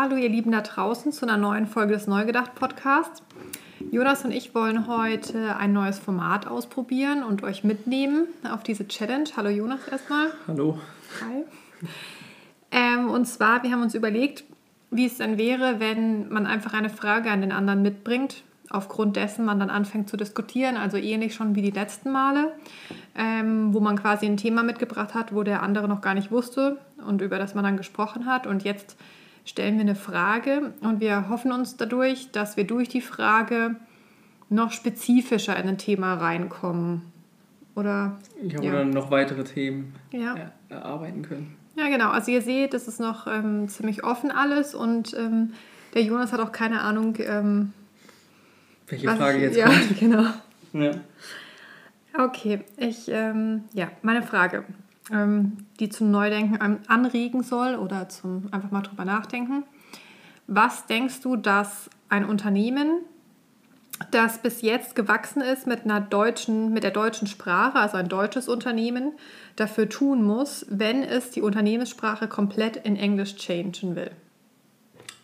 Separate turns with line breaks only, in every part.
Hallo ihr Lieben da draußen zu einer neuen Folge des Neugedacht Podcasts. Jonas und ich wollen heute ein neues Format ausprobieren und euch mitnehmen auf diese Challenge. Hallo Jonas erstmal.
Hallo.
Hi. Ähm, und zwar, wir haben uns überlegt, wie es dann wäre, wenn man einfach eine Frage an den anderen mitbringt, aufgrund dessen man dann anfängt zu diskutieren, also ähnlich schon wie die letzten Male, ähm, wo man quasi ein Thema mitgebracht hat, wo der andere noch gar nicht wusste und über das man dann gesprochen hat. Und jetzt stellen wir eine Frage und wir hoffen uns dadurch, dass wir durch die Frage noch spezifischer in ein Thema reinkommen. Oder,
ja, oder noch weitere Themen
ja.
erarbeiten können.
Ja, genau. Also ihr seht, das ist noch ähm, ziemlich offen alles und ähm, der Jonas hat auch keine Ahnung, ähm,
welche Frage jetzt
ja,
kommt.
Genau.
Ja.
Okay, ich, ähm, ja, meine Frage, die zum Neudenken an, anregen soll oder zum einfach mal drüber nachdenken. Was denkst du, dass ein Unternehmen, das bis jetzt gewachsen ist mit einer deutschen, mit der deutschen Sprache, also ein deutsches Unternehmen, dafür tun muss, wenn es die Unternehmenssprache komplett in Englisch changen will?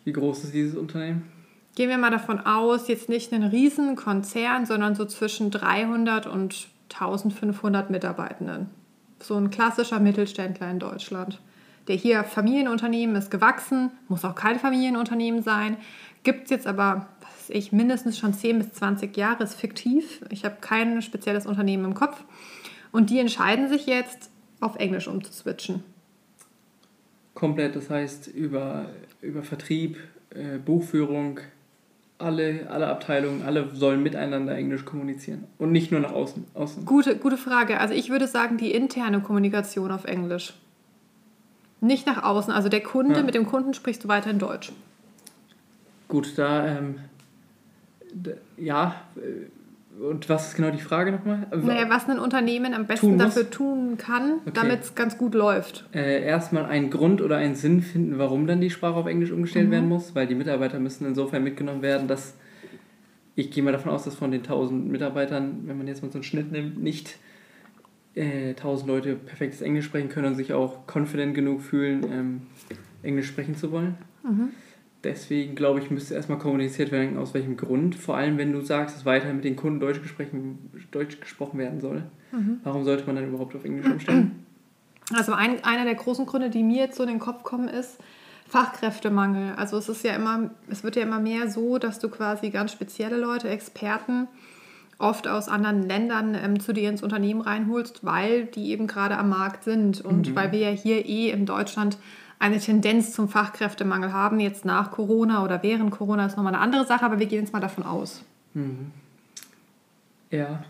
Wie groß ist dieses Unternehmen?
Gehen wir mal davon aus, jetzt nicht einen riesen Konzern, sondern so zwischen 300 und 1500 Mitarbeitenden. So ein klassischer Mittelständler in Deutschland. Der hier Familienunternehmen ist gewachsen, muss auch kein Familienunternehmen sein, gibt es jetzt aber, was weiß ich, mindestens schon 10 bis 20 Jahre, ist fiktiv. Ich habe kein spezielles Unternehmen im Kopf. Und die entscheiden sich jetzt, auf Englisch umzuswitchen.
Komplett, das heißt über, über Vertrieb, äh, Buchführung, alle, alle Abteilungen, alle sollen miteinander Englisch kommunizieren und nicht nur nach außen. außen.
Gute, gute Frage. Also ich würde sagen, die interne Kommunikation auf Englisch. Nicht nach außen. Also der Kunde, ja. mit dem Kunden sprichst du weiter in Deutsch.
Gut, da, ähm, ja, äh, und was ist genau die Frage nochmal?
Naja, was ein Unternehmen am besten tun dafür tun kann, okay. damit es ganz gut läuft.
Äh, erstmal einen Grund oder einen Sinn finden, warum dann die Sprache auf Englisch umgestellt mhm. werden muss, weil die Mitarbeiter müssen insofern mitgenommen werden, dass ich gehe mal davon aus, dass von den 1000 Mitarbeitern, wenn man jetzt mal so einen Schnitt nimmt, nicht äh, 1000 Leute perfektes Englisch sprechen können und sich auch confident genug fühlen, ähm, Englisch sprechen zu wollen. Mhm. Deswegen glaube ich, müsste erstmal kommuniziert werden, aus welchem Grund. Vor allem, wenn du sagst, dass weiterhin mit den Kunden Deutsch, Deutsch gesprochen werden soll. Mhm. Warum sollte man dann überhaupt auf Englisch umstellen?
Also ein, einer der großen Gründe, die mir jetzt so in den Kopf kommen, ist Fachkräftemangel. Also es ist ja immer, es wird ja immer mehr so, dass du quasi ganz spezielle Leute, Experten, oft aus anderen Ländern ähm, zu dir ins Unternehmen reinholst, weil die eben gerade am Markt sind und mhm. weil wir ja hier eh in Deutschland eine Tendenz zum Fachkräftemangel haben, jetzt nach Corona oder während Corona ist nochmal eine andere Sache, aber wir gehen jetzt mal davon aus.
Mhm. Ja.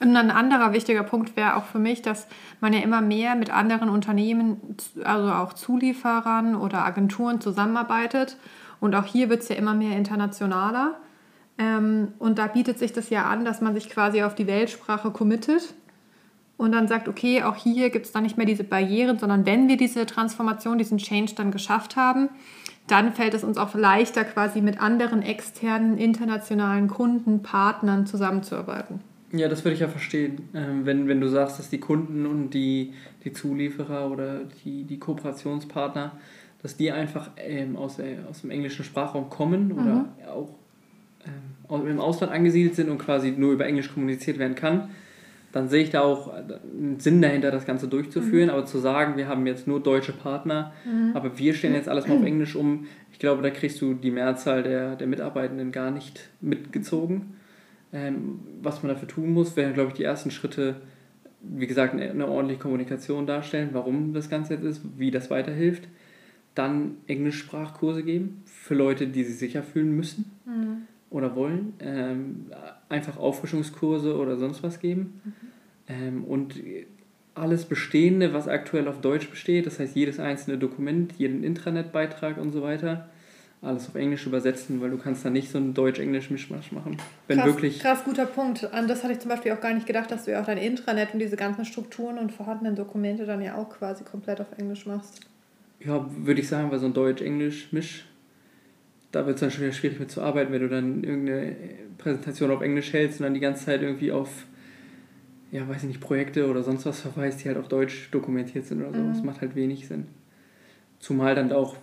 Und ein anderer wichtiger Punkt wäre auch für mich, dass man ja immer mehr mit anderen Unternehmen, also auch Zulieferern oder Agenturen zusammenarbeitet. Und auch hier wird es ja immer mehr internationaler. Ähm, und da bietet sich das ja an, dass man sich quasi auf die Weltsprache committet und dann sagt, okay, auch hier gibt es dann nicht mehr diese Barrieren, sondern wenn wir diese Transformation, diesen Change dann geschafft haben, dann fällt es uns auch leichter, quasi mit anderen externen, internationalen Kunden, Partnern zusammenzuarbeiten.
Ja, das würde ich ja verstehen. Ähm, wenn, wenn du sagst, dass die Kunden und die, die Zulieferer oder die, die Kooperationspartner, dass die einfach ähm, aus, äh, aus dem englischen Sprachraum kommen mhm. oder auch ähm, im Ausland angesiedelt sind und quasi nur über Englisch kommuniziert werden kann, dann sehe ich da auch einen Sinn dahinter, das Ganze durchzuführen. Mhm. Aber zu sagen, wir haben jetzt nur deutsche Partner, mhm. aber wir stellen jetzt alles mal auf Englisch um, ich glaube, da kriegst du die Mehrzahl der, der Mitarbeitenden gar nicht mitgezogen. Ähm, was man dafür tun muss, wären, glaube ich, die ersten Schritte, wie gesagt, eine, eine ordentliche Kommunikation darstellen, warum das Ganze jetzt ist, wie das weiterhilft. Dann Englischsprachkurse geben für Leute, die sich sicher fühlen müssen. Mhm oder wollen, ähm, einfach Auffrischungskurse oder sonst was geben. Mhm. Ähm, und alles Bestehende, was aktuell auf Deutsch besteht, das heißt jedes einzelne Dokument, jeden Intranet-Beitrag und so weiter, alles auf Englisch übersetzen, weil du kannst da nicht so einen Deutsch-Englisch-Mischmasch machen. Wenn
krass,
wirklich
krass, guter Punkt. An das hatte ich zum Beispiel auch gar nicht gedacht, dass du ja auch dein Intranet und diese ganzen Strukturen und vorhandenen Dokumente dann ja auch quasi komplett auf Englisch machst.
Ja, würde ich sagen, weil so ein Deutsch-Englisch-Misch da wird es dann schon wieder schwierig mit zu arbeiten, wenn du dann irgendeine Präsentation auf Englisch hältst und dann die ganze Zeit irgendwie auf, ja, weiß ich nicht, Projekte oder sonst was verweist, die halt auf Deutsch dokumentiert sind oder so. Mhm. Das macht halt wenig Sinn. Zumal dann auch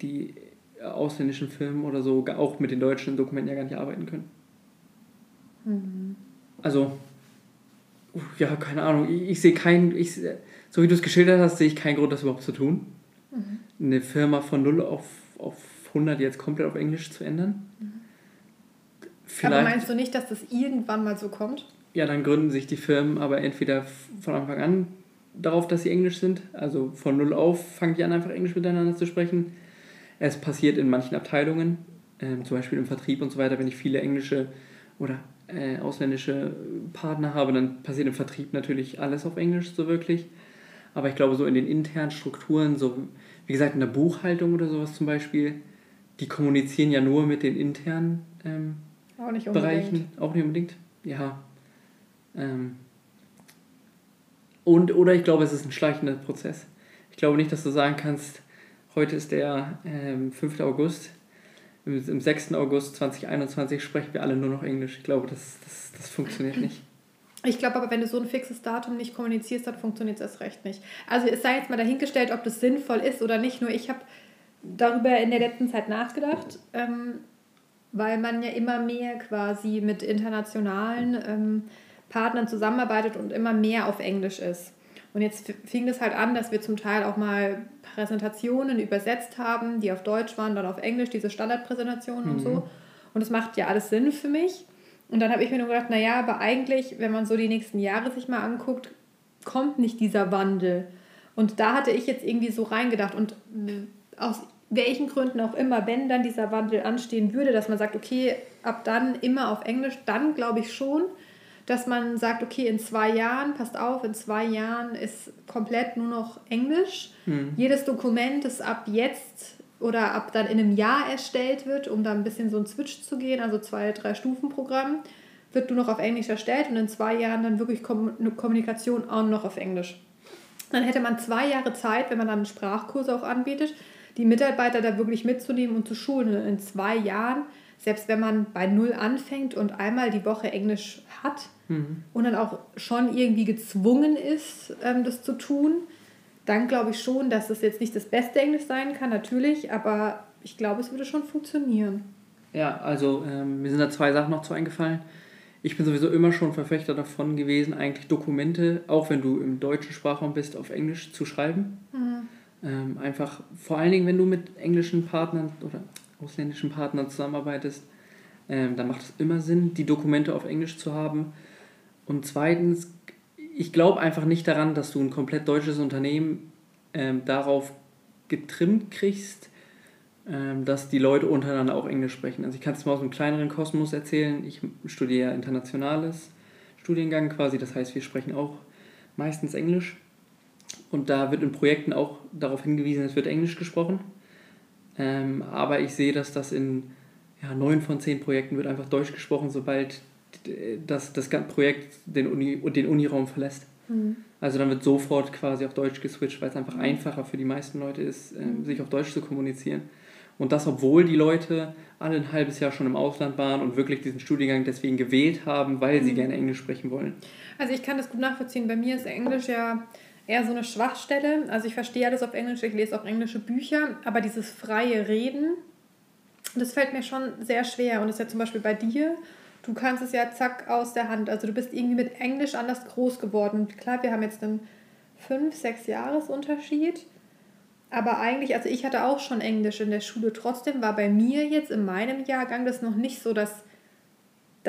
die ausländischen Filme oder so auch mit den deutschen Dokumenten ja gar nicht arbeiten können. Mhm. Also, ja, keine Ahnung. Ich, ich sehe keinen, ich, so wie du es geschildert hast, sehe ich keinen Grund, das überhaupt zu tun. Mhm. Eine Firma von 0 auf, auf 100 jetzt komplett auf Englisch zu ändern. Mhm.
aber meinst du nicht, dass das irgendwann mal so kommt?
Ja, dann gründen sich die Firmen aber entweder von Anfang an darauf, dass sie Englisch sind. Also von null auf fangen die an, einfach Englisch miteinander zu sprechen. Es passiert in manchen Abteilungen, äh, zum Beispiel im Vertrieb und so weiter, wenn ich viele englische oder äh, ausländische Partner habe, dann passiert im Vertrieb natürlich alles auf Englisch so wirklich. Aber ich glaube, so in den internen Strukturen, so wie gesagt in der Buchhaltung oder sowas zum Beispiel, die kommunizieren ja nur mit den internen ähm, auch nicht Bereichen. Auch nicht unbedingt. Ja. Ähm, und, oder ich glaube, es ist ein schleichender Prozess. Ich glaube nicht, dass du sagen kannst, heute ist der ähm, 5. August, im, im 6. August 2021 sprechen wir alle nur noch Englisch. Ich glaube, das, das, das funktioniert nicht.
Ich glaube aber, wenn du so ein fixes Datum nicht kommunizierst, dann funktioniert es erst recht nicht. Also es sei jetzt mal dahingestellt, ob das sinnvoll ist oder nicht. Nur ich habe darüber in der letzten Zeit nachgedacht, ähm, weil man ja immer mehr quasi mit internationalen ähm, Partnern zusammenarbeitet und immer mehr auf Englisch ist. Und jetzt fing es halt an, dass wir zum Teil auch mal Präsentationen übersetzt haben, die auf Deutsch waren, dann auf Englisch, diese Standardpräsentationen mhm. und so. Und das macht ja alles Sinn für mich. Und dann habe ich mir nur gedacht, naja, aber eigentlich, wenn man so die nächsten Jahre sich mal anguckt, kommt nicht dieser Wandel. Und da hatte ich jetzt irgendwie so reingedacht. Und aus welchen Gründen auch immer, wenn dann dieser Wandel anstehen würde, dass man sagt, okay, ab dann immer auf Englisch, dann glaube ich schon, dass man sagt, okay, in zwei Jahren, passt auf, in zwei Jahren ist komplett nur noch Englisch. Mhm. Jedes Dokument, das ab jetzt oder ab dann in einem Jahr erstellt wird, um da ein bisschen so ein Switch zu gehen, also zwei, drei Stufen Programm, wird nur noch auf Englisch erstellt und in zwei Jahren dann wirklich eine Kommunikation auch noch auf Englisch. Dann hätte man zwei Jahre Zeit, wenn man dann Sprachkurse auch anbietet, die Mitarbeiter da wirklich mitzunehmen und zu schulen. Und in zwei Jahren, selbst wenn man bei Null anfängt und einmal die Woche Englisch hat, mhm. und dann auch schon irgendwie gezwungen ist, ähm, das zu tun, dann glaube ich schon, dass es jetzt nicht das beste Englisch sein kann, natürlich, aber ich glaube, es würde schon funktionieren.
Ja, also ähm, mir sind da zwei Sachen noch zu eingefallen. Ich bin sowieso immer schon Verfechter davon gewesen, eigentlich Dokumente, auch wenn du im deutschen Sprachraum bist, auf Englisch zu schreiben. Mhm. Ähm, einfach, vor allen Dingen, wenn du mit englischen Partnern oder ausländischen Partnern zusammenarbeitest, ähm, dann macht es immer Sinn, die Dokumente auf Englisch zu haben und zweitens, ich glaube einfach nicht daran, dass du ein komplett deutsches Unternehmen ähm, darauf getrimmt kriegst, ähm, dass die Leute untereinander auch Englisch sprechen. Also ich kann es mal aus einem kleineren Kosmos erzählen. Ich studiere internationales Studiengang quasi, das heißt, wir sprechen auch meistens Englisch. Und da wird in Projekten auch darauf hingewiesen, es wird Englisch gesprochen. Ähm, aber ich sehe, dass das in ja, neun von zehn Projekten wird einfach Deutsch gesprochen, sobald dass das Projekt den, Uni, den Uniraum verlässt. Mhm. Also dann wird sofort quasi auf Deutsch geswitcht, weil es einfach mhm. einfacher für die meisten Leute ist, äh, mhm. sich auf Deutsch zu kommunizieren. Und das, obwohl die Leute alle ein halbes Jahr schon im Ausland waren und wirklich diesen Studiengang deswegen gewählt haben, weil sie mhm. gerne Englisch sprechen wollen.
Also ich kann das gut nachvollziehen. Bei mir ist Englisch ja eher so eine Schwachstelle. Also ich verstehe alles auf Englisch, ich lese auch englische Bücher, aber dieses freie Reden, das fällt mir schon sehr schwer. Und das ist ja zum Beispiel bei dir du kannst es ja zack aus der Hand. Also du bist irgendwie mit Englisch anders groß geworden. Klar, wir haben jetzt einen 5, 6 Jahresunterschied. Aber eigentlich, also ich hatte auch schon Englisch in der Schule. Trotzdem war bei mir jetzt in meinem Jahrgang das noch nicht so, dass,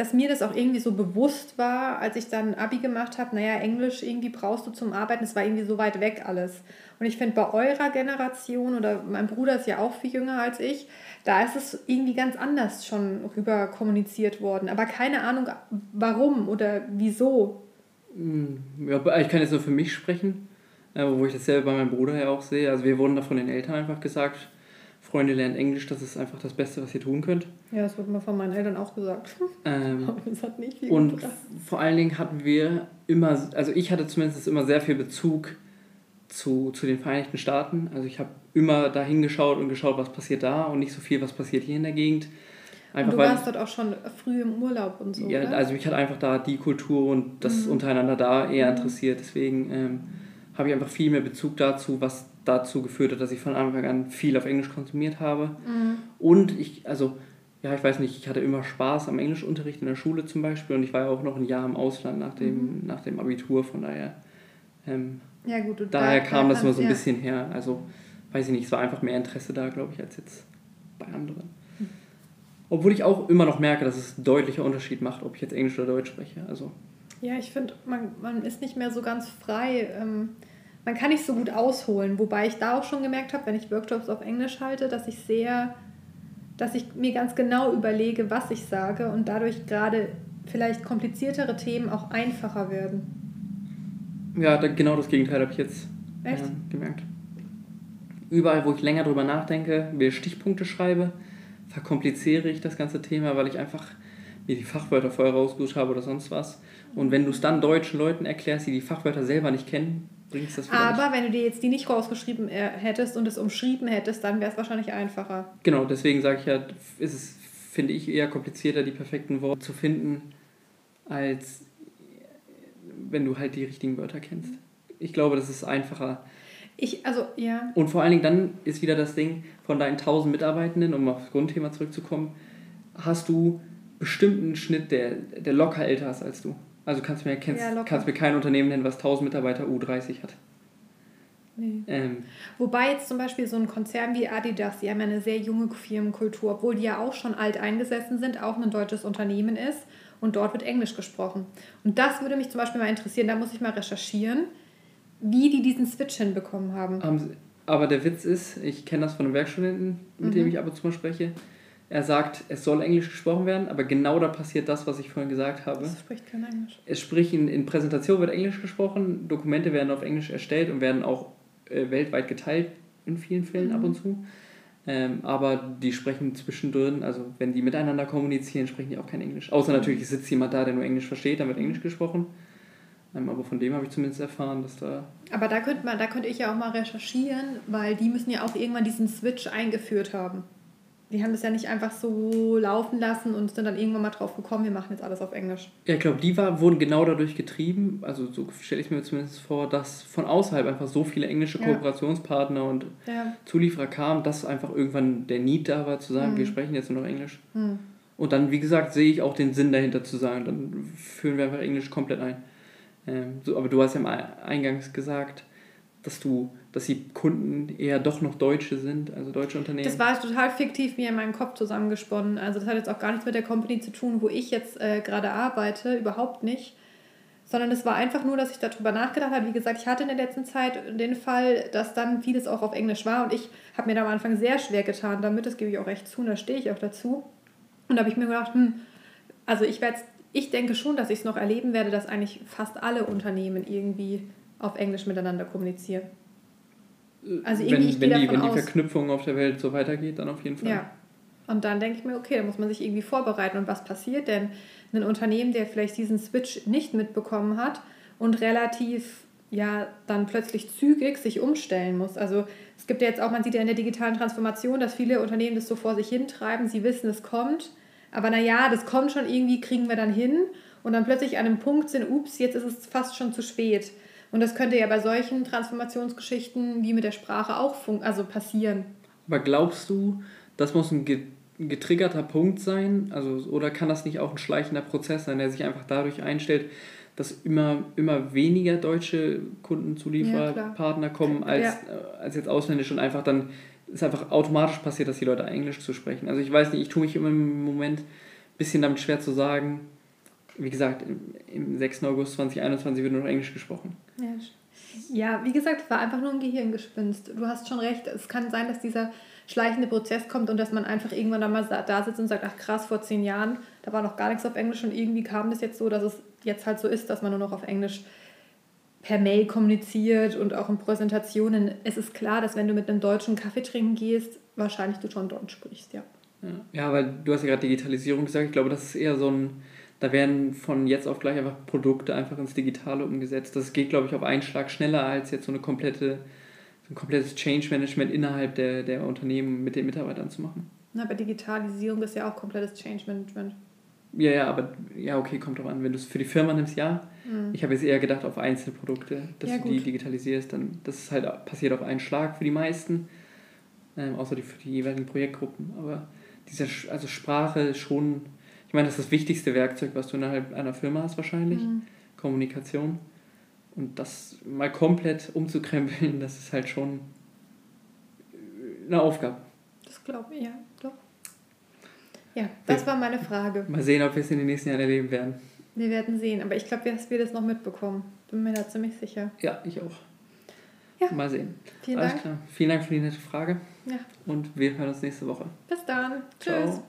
dass mir das auch irgendwie so bewusst war, als ich dann Abi gemacht habe. Naja, Englisch irgendwie brauchst du zum Arbeiten. Es war irgendwie so weit weg alles. Und ich finde, bei eurer Generation, oder mein Bruder ist ja auch viel jünger als ich, da ist es irgendwie ganz anders schon rüber kommuniziert worden. Aber keine Ahnung, warum oder wieso.
Hm, ja, ich kann jetzt nur für mich sprechen, äh, wo ich das selber bei meinem Bruder ja auch sehe. Also wir wurden da von den Eltern einfach gesagt, Freunde lernen Englisch, das ist einfach das Beste, was ihr tun könnt.
Ja, das wurde mir von meinen Eltern auch gesagt. Ähm, Aber
das hat nicht viel Und gebracht. vor allen Dingen hatten wir immer, also ich hatte zumindest immer sehr viel Bezug zu, zu den Vereinigten Staaten. Also ich habe immer da hingeschaut und geschaut, was passiert da und nicht so viel, was passiert hier in der Gegend.
Einfach, und du warst dort auch schon früh im Urlaub und so.
Ja, oder? also mich hat einfach da die Kultur und das mhm. untereinander da eher mhm. interessiert. Deswegen ähm, habe ich einfach viel mehr Bezug dazu, was dazu geführt hat, dass ich von Anfang an viel auf Englisch konsumiert habe. Mhm. Und ich, also, ja, ich weiß nicht, ich hatte immer Spaß am Englischunterricht in der Schule zum Beispiel und ich war ja auch noch ein Jahr im Ausland nach dem, mhm. nach dem Abitur, von daher. Ähm, ja, gut, daher kam das immer so ein ja. bisschen her. Also, weiß ich nicht, es war einfach mehr Interesse da, glaube ich, als jetzt bei anderen. Mhm. Obwohl ich auch immer noch merke, dass es einen deutlicher Unterschied macht, ob ich jetzt Englisch oder Deutsch spreche. Also,
ja, ich finde, man, man ist nicht mehr so ganz frei. Ähm, man kann nicht so gut ausholen. Wobei ich da auch schon gemerkt habe, wenn ich Workshops auf Englisch halte, dass ich sehr, dass ich mir ganz genau überlege, was ich sage und dadurch gerade vielleicht kompliziertere Themen auch einfacher werden.
Ja, da, genau das Gegenteil habe ich jetzt äh, gemerkt. Überall, wo ich länger drüber nachdenke, mir Stichpunkte schreibe, verkompliziere ich das ganze Thema, weil ich einfach mir die Fachwörter vorher rausgesucht habe oder sonst was. Und wenn du es dann deutschen Leuten erklärst, die die Fachwörter selber nicht kennen, bringst
das Aber nicht. wenn du dir jetzt die nicht rausgeschrieben äh, hättest und es umschrieben hättest, dann wäre es wahrscheinlich einfacher.
Genau, deswegen sage ich ja, ist es, finde ich, eher komplizierter, die perfekten Worte zu finden, als wenn du halt die richtigen Wörter kennst. Ich glaube, das ist einfacher.
Ich, also, ja.
Und vor allen Dingen dann ist wieder das Ding von deinen 1000 Mitarbeitenden, um aufs Grundthema zurückzukommen, hast du bestimmten Schnitt, der, der locker älter ist als du. Also kannst du mir, kennst, ja, kannst mir kein Unternehmen nennen, was 1000 Mitarbeiter U30 hat.
Nee. Ähm, Wobei jetzt zum Beispiel so ein Konzern wie Adidas, die haben ja eine sehr junge Firmenkultur, obwohl die ja auch schon alt eingesessen sind, auch ein deutsches Unternehmen ist und dort wird Englisch gesprochen. Und das würde mich zum Beispiel mal interessieren, da muss ich mal recherchieren, wie die diesen Switch hinbekommen haben.
Aber der Witz ist, ich kenne das von einem Werkstudenten, mit mhm. dem ich ab und zu mal spreche, er sagt, es soll Englisch gesprochen werden, aber genau da passiert das, was ich vorhin gesagt habe. Es spricht kein Englisch. Es spricht in, in Präsentation wird Englisch gesprochen, Dokumente werden auf Englisch erstellt und werden auch äh, weltweit geteilt in vielen Fällen mhm. ab und zu. Ähm, aber die sprechen zwischendrin, also wenn die miteinander kommunizieren, sprechen die auch kein Englisch. Außer natürlich sitzt jemand da, der nur Englisch versteht, dann wird Englisch gesprochen. Ähm, aber von dem habe ich zumindest erfahren, dass da.
Aber da könnte man, da könnte ich ja auch mal recherchieren, weil die müssen ja auch irgendwann diesen Switch eingeführt haben die haben das ja nicht einfach so laufen lassen und sind dann irgendwann mal drauf gekommen, wir machen jetzt alles auf Englisch.
Ja, ich glaube, die war, wurden genau dadurch getrieben, also so stelle ich mir zumindest vor, dass von außerhalb einfach so viele englische ja. Kooperationspartner und ja. Zulieferer kamen, dass einfach irgendwann der Need da war, zu sagen, mhm. wir sprechen jetzt nur noch Englisch. Mhm. Und dann, wie gesagt, sehe ich auch den Sinn dahinter zu sagen, dann führen wir einfach Englisch komplett ein. Ähm, so, aber du hast ja eingangs gesagt, dass du dass die Kunden eher doch noch Deutsche sind, also deutsche Unternehmen.
Das war total fiktiv mir in meinem Kopf zusammengesponnen. Also das hat jetzt auch gar nichts mit der Company zu tun, wo ich jetzt äh, gerade arbeite, überhaupt nicht. Sondern es war einfach nur, dass ich darüber nachgedacht habe. Wie gesagt, ich hatte in der letzten Zeit den Fall, dass dann vieles auch auf Englisch war und ich habe mir da am Anfang sehr schwer getan damit, das gebe ich auch recht zu und da stehe ich auch dazu. Und da habe ich mir gedacht, hm, also ich ich denke schon, dass ich es noch erleben werde, dass eigentlich fast alle Unternehmen irgendwie auf Englisch miteinander kommunizieren.
Also irgendwie, wenn, wenn, die, wenn die Verknüpfung auf der Welt so weitergeht, dann auf jeden Fall.
Ja. Und dann denke ich mir, okay, da muss man sich irgendwie vorbereiten. Und was passiert denn? Ein Unternehmen, der vielleicht diesen Switch nicht mitbekommen hat und relativ ja dann plötzlich zügig sich umstellen muss. Also es gibt ja jetzt auch, man sieht ja in der digitalen Transformation, dass viele Unternehmen das so vor sich hintreiben, sie wissen, es kommt, aber naja, das kommt schon irgendwie, kriegen wir dann hin und dann plötzlich an einem Punkt sind, ups, jetzt ist es fast schon zu spät. Und das könnte ja bei solchen Transformationsgeschichten wie mit der Sprache auch also passieren.
Aber glaubst du, das muss ein getriggerter Punkt sein? Also, oder kann das nicht auch ein schleichender Prozess sein, der sich einfach dadurch einstellt, dass immer, immer weniger deutsche Kundenzulieferpartner ja, kommen als, ja. Äh, als jetzt ausländische und einfach dann ist einfach automatisch passiert, dass die Leute Englisch zu sprechen. Also ich weiß nicht, ich tue mich immer im Moment ein bisschen damit schwer zu sagen, wie gesagt, im, 6. August 2021 wird nur noch Englisch gesprochen.
Ja. ja, wie gesagt, es war einfach nur ein Gehirngespinst. Du hast schon recht, es kann sein, dass dieser schleichende Prozess kommt und dass man einfach irgendwann dann mal da sitzt und sagt, ach krass, vor zehn Jahren, da war noch gar nichts auf Englisch und irgendwie kam das jetzt so, dass es jetzt halt so ist, dass man nur noch auf Englisch per Mail kommuniziert und auch in Präsentationen. Es ist klar, dass wenn du mit einem Deutschen Kaffee trinken gehst, wahrscheinlich du schon Deutsch sprichst, ja.
Ja, ja weil du hast ja gerade Digitalisierung gesagt, ich glaube, das ist eher so ein da werden von jetzt auf gleich einfach Produkte einfach ins Digitale umgesetzt. Das geht, glaube ich, auf einen Schlag schneller als jetzt so eine komplette, so ein komplettes Change Management innerhalb der, der Unternehmen mit den Mitarbeitern zu machen.
Na, aber Digitalisierung ist ja auch komplettes Change Management.
Ja, ja, aber ja, okay, kommt drauf an. Wenn du es für die Firma nimmst, ja. Mhm. Ich habe jetzt eher gedacht auf Einzelprodukte, dass ja, du die digitalisierst. Dann, das ist halt passiert auf einen Schlag für die meisten, ähm, außer die, für die jeweiligen Projektgruppen. Aber diese also Sprache ist schon, ich meine, das ist das wichtigste Werkzeug, was du innerhalb einer Firma hast wahrscheinlich. Mhm. Kommunikation. Und das mal komplett umzukrempeln, das ist halt schon eine Aufgabe.
Das glaube ich, ja, doch. Ja, das war meine Frage.
Mal sehen, ob wir es in den nächsten Jahren erleben werden.
Wir werden sehen, aber ich glaube, dass wir das noch mitbekommen. Bin mir da ziemlich sicher.
Ja, ich auch. Ja. Mal sehen. Vielen Alles Dank. Klar. Vielen Dank für die nette Frage. Ja. Und wir hören uns nächste Woche.
Bis dann. Tschüss. Ciao.